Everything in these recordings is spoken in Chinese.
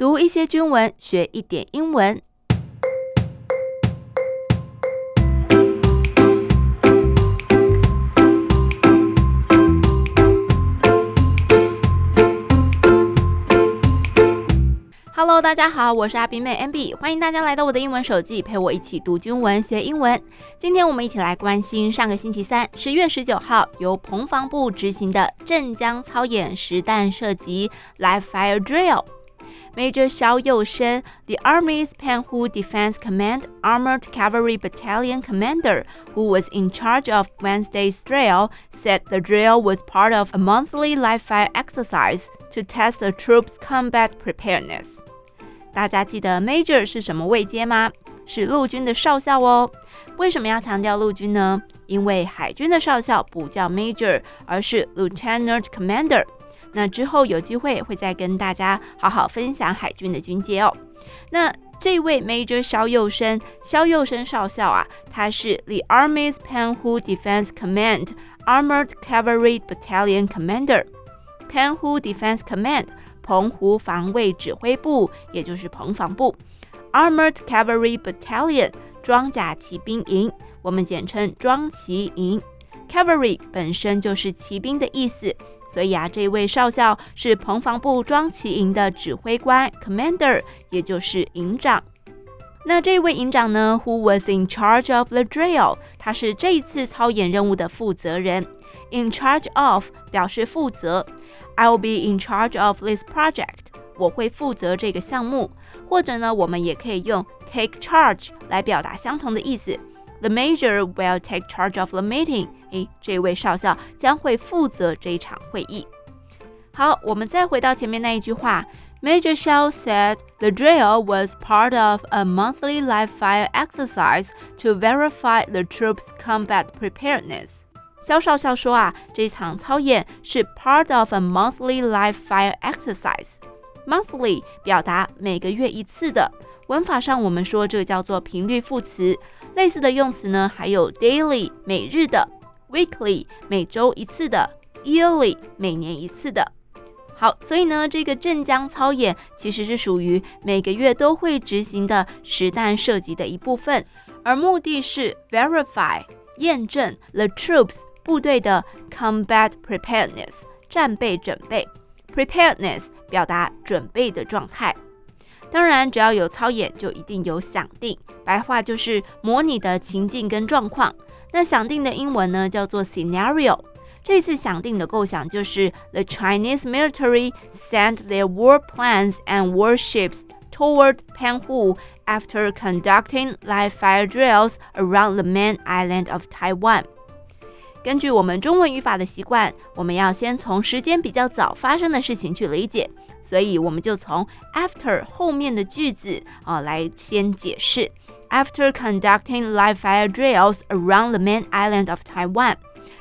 读一些军文，学一点英文。Hello，大家好，我是阿宾妹 MB，欢迎大家来到我的英文手记，陪我一起读军文学英文。今天我们一起来关心上个星期三，十月十九号由彭防部执行的镇江操演实弹射击 Live Fire Drill。Major 萧佑升，the Army's Penghu Defense Command Armored Cavalry Battalion Commander, who was in charge of Wednesday's drill, said the drill was part of a monthly live fire exercise to test the troops' combat preparedness. 大家记得 Major 是什么位阶吗？是陆军的少校哦。为什么要强调陆军呢？因为海军的少校不叫 Major，而是 Lieutenant Commander。 那之后有机会会再跟大家好好分享海军的军阶哦。那这位 Major 萧佑生，萧佑生少校啊，他是 The Army's Penghu Defense Command Armored Cavalry Battalion Commander。p e n h u Defense Command。澎湖防卫指挥部，也就是澎防部，Armored Cavalry Battalion 装甲骑兵营，我们简称装骑营。Cavalry 本身就是骑兵的意思，所以啊，这位少校是彭防部装骑营的指挥官，Commander，也就是营长。那这位营长呢，Who was in charge of the drill？他是这一次操演任务的负责人。In charge of 表示负责。I'll be in charge of this project。我会负责这个项目，或者呢，我们也可以用 take charge 来表达相同的意思。The major will take charge of the meeting。诶，这位少校将会负责这一场会议。好，我们再回到前面那一句话。Major Xiao said the drill was part of a monthly live fire exercise to verify the troops' combat preparedness. 萧少校说啊，这场操演是 part of a monthly live fire exercise。 Monthly 表达每个月一次的，文法上我们说这个叫做频率副词。类似的用词呢，还有 daily 每日的，weekly 每周一次的，yearly 每年一次的。好，所以呢，这个镇江操演其实是属于每个月都会执行的实弹射击的一部分，而目的是 verify 验证 the troops。部队的 combat preparedness 战备准备，preparedness 表达准备的状态。当然，只要有操演，就一定有响定，白话就是模拟的情境跟状况。那响定的英文呢，叫做 scenario。这次响定的构想就是 the Chinese military sent their war plans and warships toward Penghu after conducting live fire drills around the main island of Taiwan。 根据我们中文语法的习惯，我们要先从时间比较早发生的事情去理解，所以我们就从 after 后面的句子啊来先解释。After conducting live fire drills around the main island of Taiwan，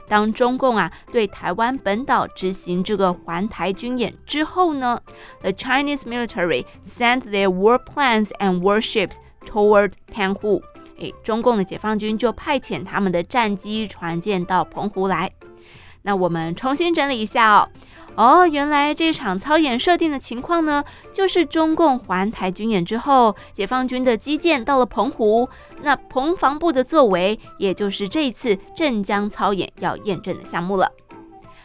当中共啊对台湾本岛执行这个环台军演之后呢，the Chinese military sent their war plans and warships toward Penghu。诶，中共的解放军就派遣他们的战机、船舰到澎湖来。那我们重新整理一下哦。哦，原来这场操演设定的情况呢，就是中共环台军演之后，解放军的机舰到了澎湖。那澎防部的作为，也就是这次镇江操演要验证的项目了。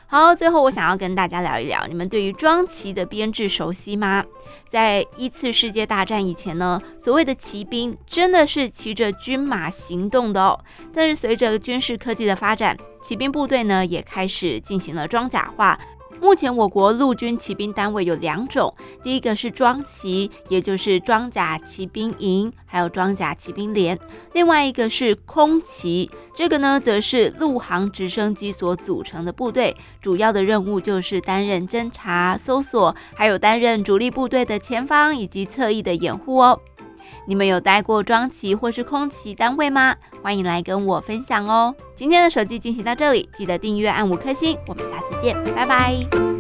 好，最后我想要跟大家聊一聊，你们对于装骑的编制熟悉吗？在一次世界大战以前呢，所谓的骑兵真的是骑着军马行动的哦。但是随着军事科技的发展，骑兵部队呢也开始进行了装甲化。目前我国陆军骑兵单位有两种，第一个是装骑，也就是装甲骑兵营，还有装甲骑兵连；另外一个是空骑，这个呢则是陆航直升机所组成的部队，主要的任务就是担任侦察、搜索，还有担任主力部队的前方以及侧翼的掩护哦。你们有待过装骑或是空骑单位吗？欢迎来跟我分享哦。今天的手机进行到这里，记得订阅按五颗星，我们下次见，拜拜。